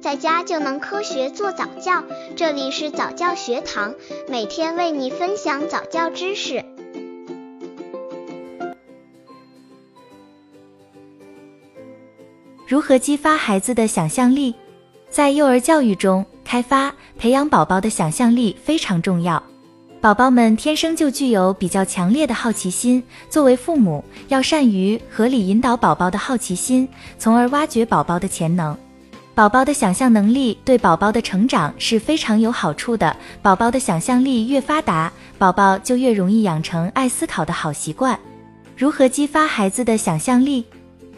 在家就能科学做早教。这里是早教学堂，每天为你分享早教知识。如何激发孩子的想象力？在幼儿教育中，开发培养宝宝的想象力非常重要。宝宝们天生就具有比较强烈的好奇心，作为父母，要善于合理引导宝宝的好奇心，从而挖掘宝宝的潜能。宝宝的想象能力对宝宝的成长是非常有好处的。宝宝的想象力越发达，宝宝就越容易养成爱思考的好习惯。如何激发孩子的想象力？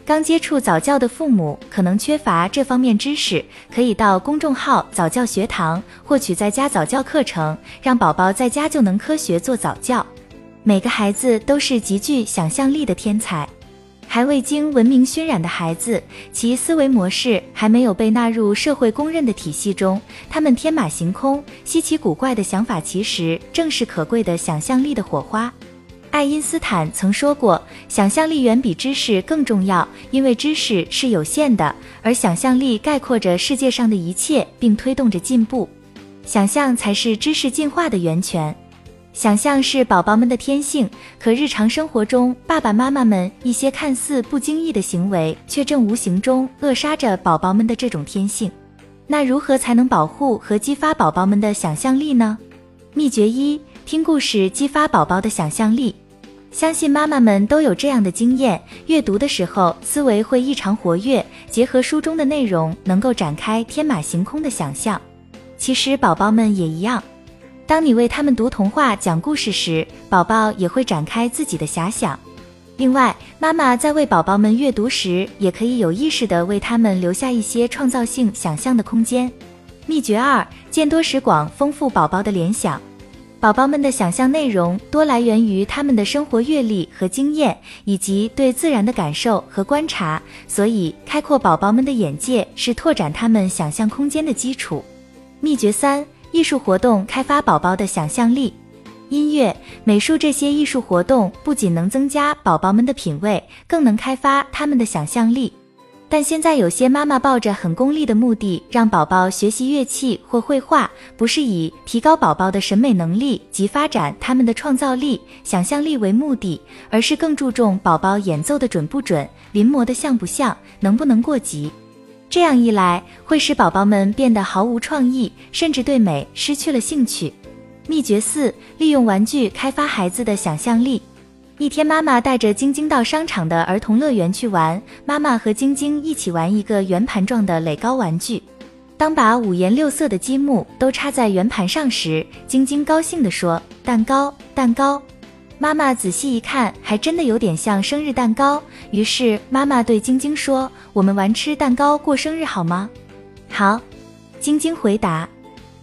刚接触早教的父母可能缺乏这方面知识，可以到公众号早教学堂获取在家早教课程，让宝宝在家就能科学做早教。每个孩子都是极具想象力的天才，还未经文明熏染的孩子，其思维模式还没有被纳入社会公认的体系中，他们天马行空、稀奇古怪的想法，其实正是可贵的想象力的火花。爱因斯坦曾说过：“想象力远比知识更重要，因为知识是有限的，而想象力概括着世界上的一切，并推动着进步。想象才是知识进化的源泉。想象是宝宝们的天性，可日常生活中，爸爸妈妈们一些看似不经意的行为，却正无形中扼杀着宝宝们的这种天性。那如何才能保护和激发宝宝们的想象力呢？秘诀一：听故事激发宝宝的想象力。相信妈妈们都有这样的经验：阅读的时候，思维会异常活跃，结合书中的内容，能够展开天马行空的想象。其实宝宝们也一样，当你为他们读童话、讲故事时，宝宝也会展开自己的遐想。另外，妈妈在为宝宝们阅读时，也可以有意识地为他们留下一些创造性想象的空间。秘诀二：见多识广，丰富宝宝的联想。宝宝们的想象内容多来源于他们的生活阅历和经验，以及对自然的感受和观察，所以开阔宝宝们的眼界是拓展他们想象空间的基础。秘诀三：艺术活动开发宝宝的想象力。音乐、美术这些艺术活动不仅能增加宝宝们的品味，更能开发他们的想象力。但现在有些妈妈抱着很功利的目的，让宝宝学习乐器或绘画，不是以提高宝宝的审美能力及发展他们的创造力、想象力为目的，而是更注重宝宝演奏的准不准、临摹的像不像、能不能过级。这样一来，会使宝宝们变得毫无创意，甚至对美失去了兴趣。秘诀四：利用玩具开发孩子的想象力。一天，妈妈带着晶晶到商场的儿童乐园去玩。妈妈和晶晶一起玩一个圆盘状的垒高玩具。当把五颜六色的积木都插在圆盘上时，晶晶高兴地说：“蛋糕，蛋糕！”妈妈仔细一看，还真的有点像生日蛋糕。于是妈妈对晶晶说：“我们玩吃蛋糕过生日好吗？”“好。”晶晶回答。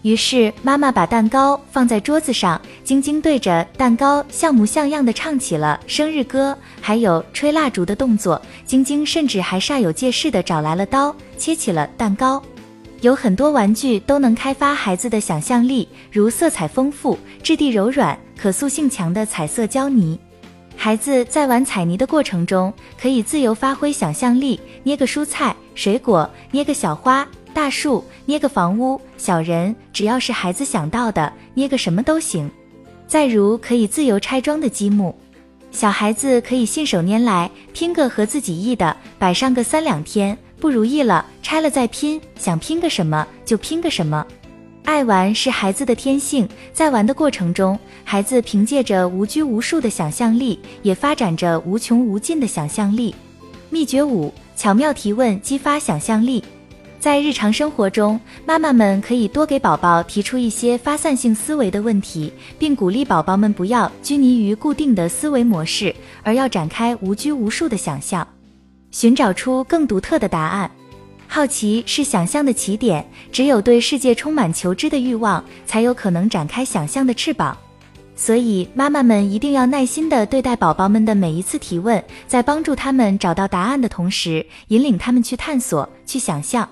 于是妈妈把蛋糕放在桌子上，晶晶对着蛋糕像模像样的唱起了生日歌，还有吹蜡烛的动作。晶晶甚至还煞有介事的找来了刀，切起了蛋糕。有很多玩具都能开发孩子的想象力，如色彩丰富、质地柔软、可塑性强的彩色胶泥。孩子在玩彩泥的过程中，可以自由发挥想象力，捏个蔬菜、水果，捏个小花。大树捏个房屋，小人只要是孩子想到的，捏个什么都行。再如可以自由拆装的积木，小孩子可以信手拈来，拼个合自己意的，摆上个三两天，不如意了拆了再拼，想拼个什么就拼个什么。爱玩是孩子的天性，在玩的过程中，孩子凭借着无拘无束的想象力，也发展着无穷无尽的想象力。秘诀五：巧妙提问，激发想象力。在日常生活中，妈妈们可以多给宝宝提出一些发散性思维的问题，并鼓励宝宝们不要拘泥于固定的思维模式，而要展开无拘无束的想象，寻找出更独特的答案。好奇是想象的起点，只有对世界充满求知的欲望，才有可能展开想象的翅膀。所以，妈妈们一定要耐心地对待宝宝们的每一次提问，在帮助他们找到答案的同时，引领他们去探索、去想象。